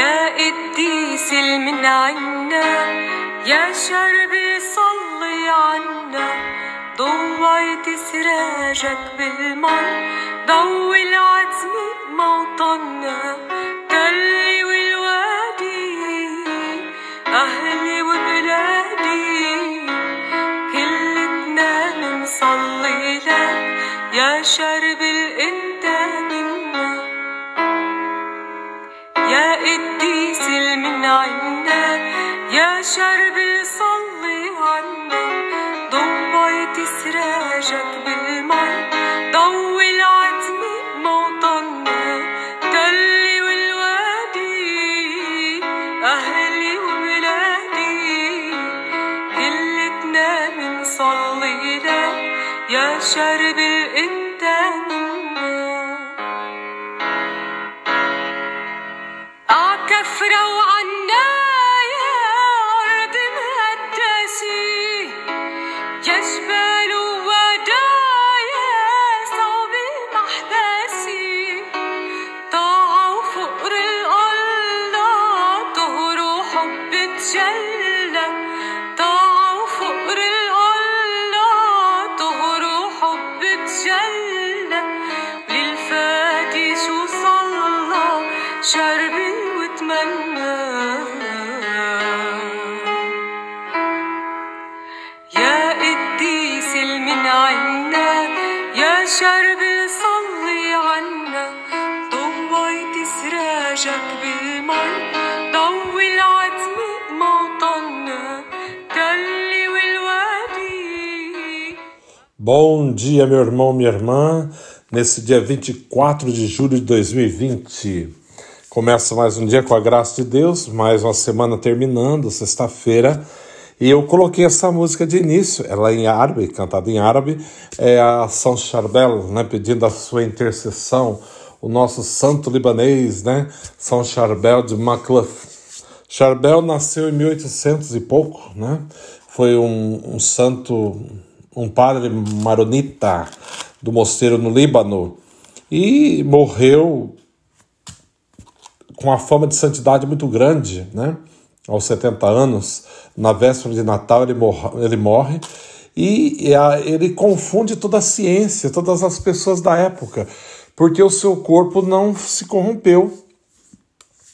يا قديس من عنا يا شربي صلي عنا. ضويت سراجك بالمر ضوي العتم بموطننا تلي والوادي أهلي وبلادي. كلتنا منصلي لك يا شرب تفروا عنا يا أرض مهدسي. يا جبال ودا يا صوب محبسي. طاعوا فقر الله طهروا حب تجلى يا شربي صلي عنا ضويت سراجك بالمي ضوي العتم بموطننا تلي والوادي Bom dia, meu irmão, minha irmã. Nesse dia 24 de julho de 2020, começa mais um dia com a graça de Deus, mais uma semana terminando, sexta-feira. E eu coloquei essa música de início, ela é em árabe, cantada em árabe, é a São Charbel, né, pedindo a sua intercessão, o nosso santo libanês, né, São Charbel de Macluf. Charbel nasceu em 1800 e pouco, né, foi um, um santo, um padre maronita do mosteiro no Líbano e morreu com uma fama de santidade muito grande, né? Aos 70 anos, na véspera de Natal ele morre, ele morre e ele confunde toda a ciência, todas as pessoas da época, porque o seu corpo não se corrompeu.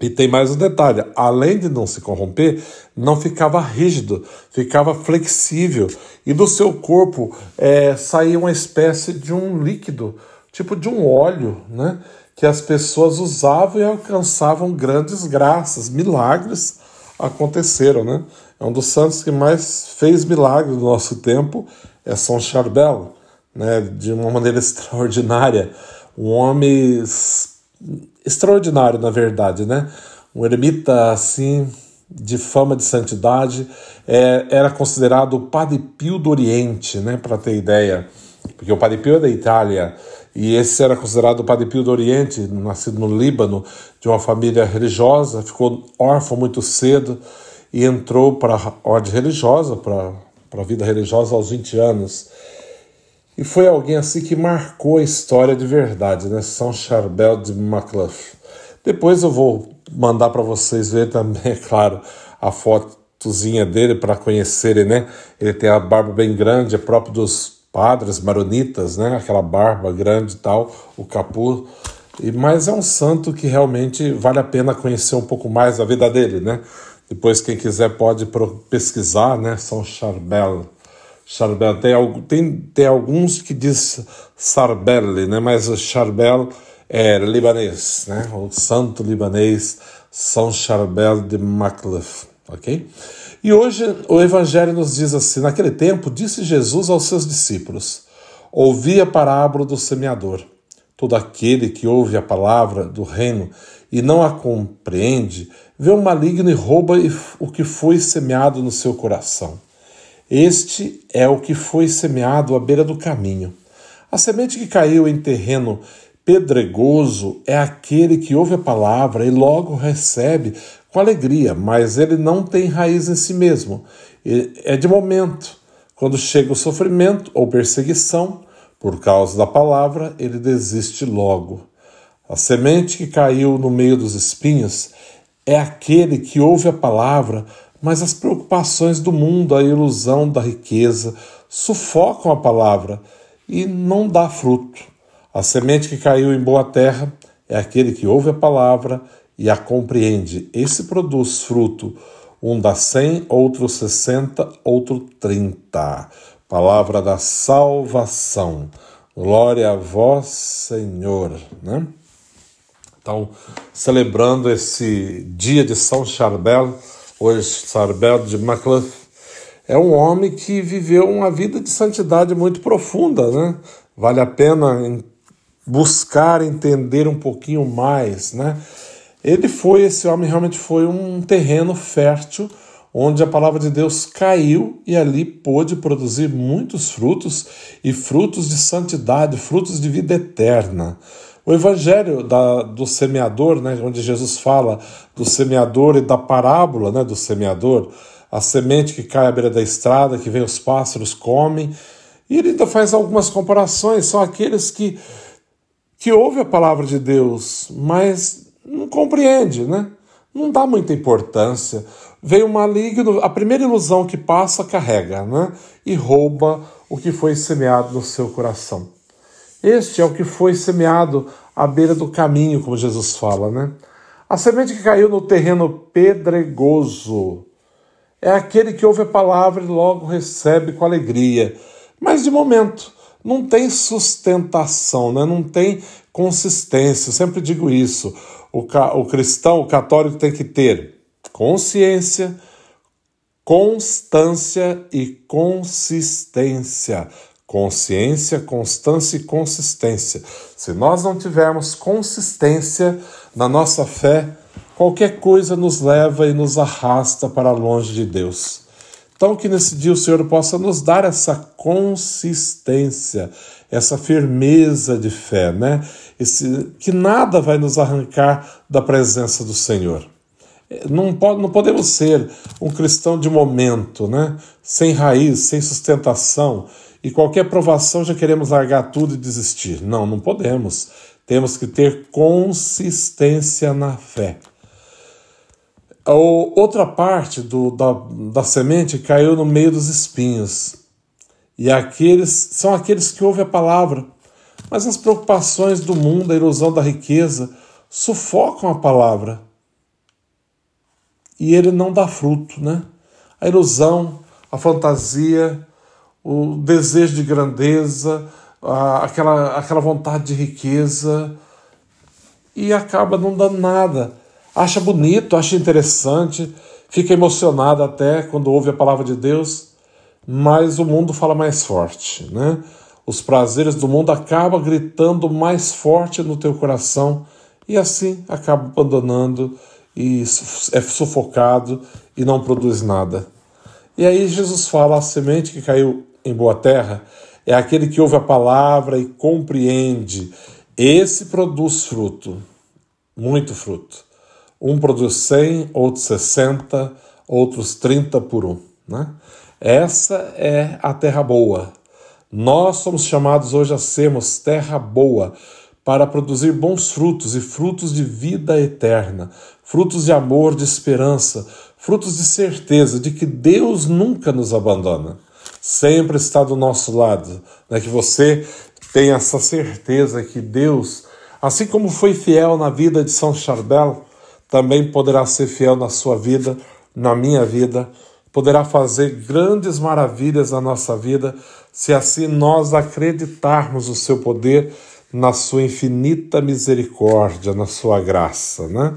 E tem mais um detalhe: além de não se corromper, não ficava rígido, ficava flexível, e do seu corpo é, saía uma espécie de um líquido, tipo de um óleo, né? Que as pessoas usavam e alcançavam grandes graças, milagres aconteceram, né? É um dos santos que mais fez milagre no nosso tempo, é São Charbel, né? De uma maneira extraordinária, um homem extraordinário, na verdade, né? Um eremita assim de fama de santidade, é, era considerado o Padre Pio do Oriente, né? Para ter ideia, porque o Padre Pio é da Itália. E esse era considerado o Padre Pio do Oriente, nascido no Líbano, de uma família religiosa, ficou órfão muito cedo e entrou para a ordem religiosa, para a vida religiosa aos 20 anos. E foi alguém assim que marcou a história de verdade, né? São Charbel de Macluff. Depois eu vou mandar para vocês ver também, é claro, a fotozinha dele para conhecerem, né? Ele tem a barba bem grande, é próprio dos padres maronitas, né? Aquela barba grande e tal, o capuz. E, mas é um santo que realmente vale a pena conhecer um pouco mais da vida dele, né? Depois, quem quiser pode pesquisar, né? São Charbel. Charbel. Tem, tem, tem alguns que diz Sarbel, né? Mas o Charbel é libanês, né? O santo libanês São Charbel de Macluf, ok? E hoje o Evangelho nos diz assim: naquele tempo disse Jesus aos seus discípulos: Ouvi a parábola do semeador. Todo aquele que ouve a palavra do reino e não a compreende, vê o maligno e rouba o que foi semeado no seu coração. Este é o que foi semeado à beira do caminho. A semente que caiu em terreno pedregoso é aquele que ouve a palavra e logo recebe com alegria, mas ele não tem raiz em si mesmo. É de momento. Quando chega o sofrimento ou perseguição, por causa da palavra, ele desiste logo. A semente que caiu no meio dos espinhos é aquele que ouve a palavra, mas as preocupações do mundo, a ilusão da riqueza, sufocam a palavra e não dá fruto. A semente que caiu em boa terra é aquele que ouve a palavra e a compreende. Esse produz fruto. Um dá cem, outro sessenta, outro trinta. Palavra da salvação. Glória a vós, Senhor. Né? Então, celebrando esse dia de São Charbel, hoje Charbel de Macluff, é um homem que viveu uma vida de santidade muito profunda, né? Vale a pena buscar entender um pouquinho mais, né? Ele foi, esse homem realmente foi um terreno fértil, onde a palavra de Deus caiu e ali pôde produzir muitos frutos e frutos de santidade, frutos de vida eterna. O evangelho da, do semeador, né, onde Jesus fala do semeador e da parábola né, do semeador, a semente que cai à beira da estrada, que vem os pássaros, comem, e ele ainda faz algumas comparações, são aqueles que, que ouvem a palavra de Deus, mas não compreende, né? não dá muita importância. Vem o maligno, a primeira ilusão que passa, carrega, né? E rouba o que foi semeado no seu coração. Este é o que foi semeado à beira do caminho, como Jesus fala, né? A semente que caiu no terreno pedregoso é aquele que ouve a palavra e logo recebe com alegria, mas de momento não tem sustentação, né? não tem consistência. Eu sempre digo isso. O, o cristão, o católico, tem que ter consciência, constância e consistência. Consciência, constância e consistência. Se nós não tivermos consistência na nossa fé, qualquer coisa nos leva e nos arrasta para longe de Deus. Então, que nesse dia o Senhor possa nos dar essa consistência, essa firmeza de fé, né? Esse, que nada vai nos arrancar da presença do Senhor. Não, pode, não podemos ser um cristão de momento, né? sem raiz, sem sustentação e qualquer provação já queremos largar tudo e desistir. Não, não podemos. Temos que ter consistência na fé. Outra parte do, da, da semente caiu no meio dos espinhos. E aqueles são aqueles que ouvem a palavra, mas as preocupações do mundo, a ilusão da riqueza, sufocam a palavra. E ele não dá fruto, né? A ilusão, a fantasia, o desejo de grandeza, a, aquela, aquela vontade de riqueza, e acaba não dando nada. Acha bonito, acha interessante, fica emocionado até quando ouve a palavra de Deus, mas o mundo fala mais forte, né? Os prazeres do mundo acabam gritando mais forte no teu coração e assim acaba abandonando e é sufocado e não produz nada. E aí Jesus fala: a semente que caiu em boa terra é aquele que ouve a palavra e compreende. Esse produz fruto, muito fruto. Um produz 100, outros 60, outros 30 por um. Né? Essa é a terra boa. Nós somos chamados hoje a sermos terra boa para produzir bons frutos e frutos de vida eterna, frutos de amor, de esperança, frutos de certeza de que Deus nunca nos abandona sempre está do nosso lado, né? que você tenha essa certeza que Deus, assim como foi fiel na vida de São Charbel, também poderá ser fiel na sua vida, na minha vida, poderá fazer grandes maravilhas na nossa vida, se assim nós acreditarmos o seu poder na sua infinita misericórdia, na sua graça, né?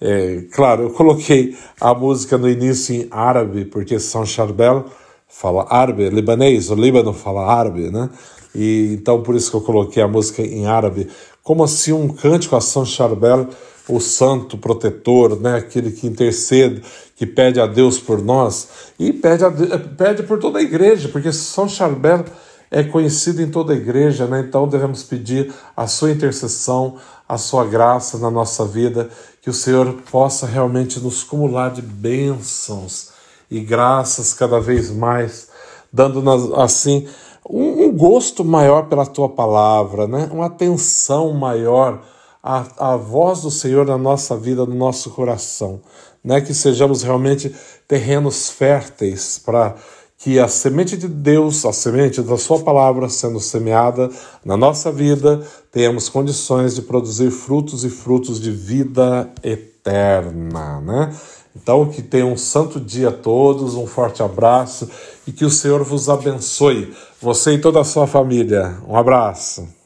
É, claro, eu coloquei a música no início em árabe, porque São Charbel fala árabe, libanês, o Líbano fala árabe, né? E então por isso que eu coloquei a música em árabe, como assim um cântico a São Charbel, o santo protetor, né? Aquele que intercede, que pede a Deus por nós e pede, a, pede por toda a igreja, porque São Charbel é conhecido em toda a igreja, né? Então devemos pedir a sua intercessão, a sua graça na nossa vida, que o Senhor possa realmente nos cumular de bênçãos e graças cada vez mais, dando-nos assim um, gosto maior pela tua palavra, né? uma atenção maior a, a voz do Senhor na nossa vida, no nosso coração, né? que sejamos realmente terrenos férteis para que a semente de Deus, a semente da Sua palavra sendo semeada na nossa vida, tenhamos condições de produzir frutos e frutos de vida eterna, né? Então, que tenham um santo dia a todos, um forte abraço e que o Senhor vos abençoe, você e toda a sua família. Um abraço.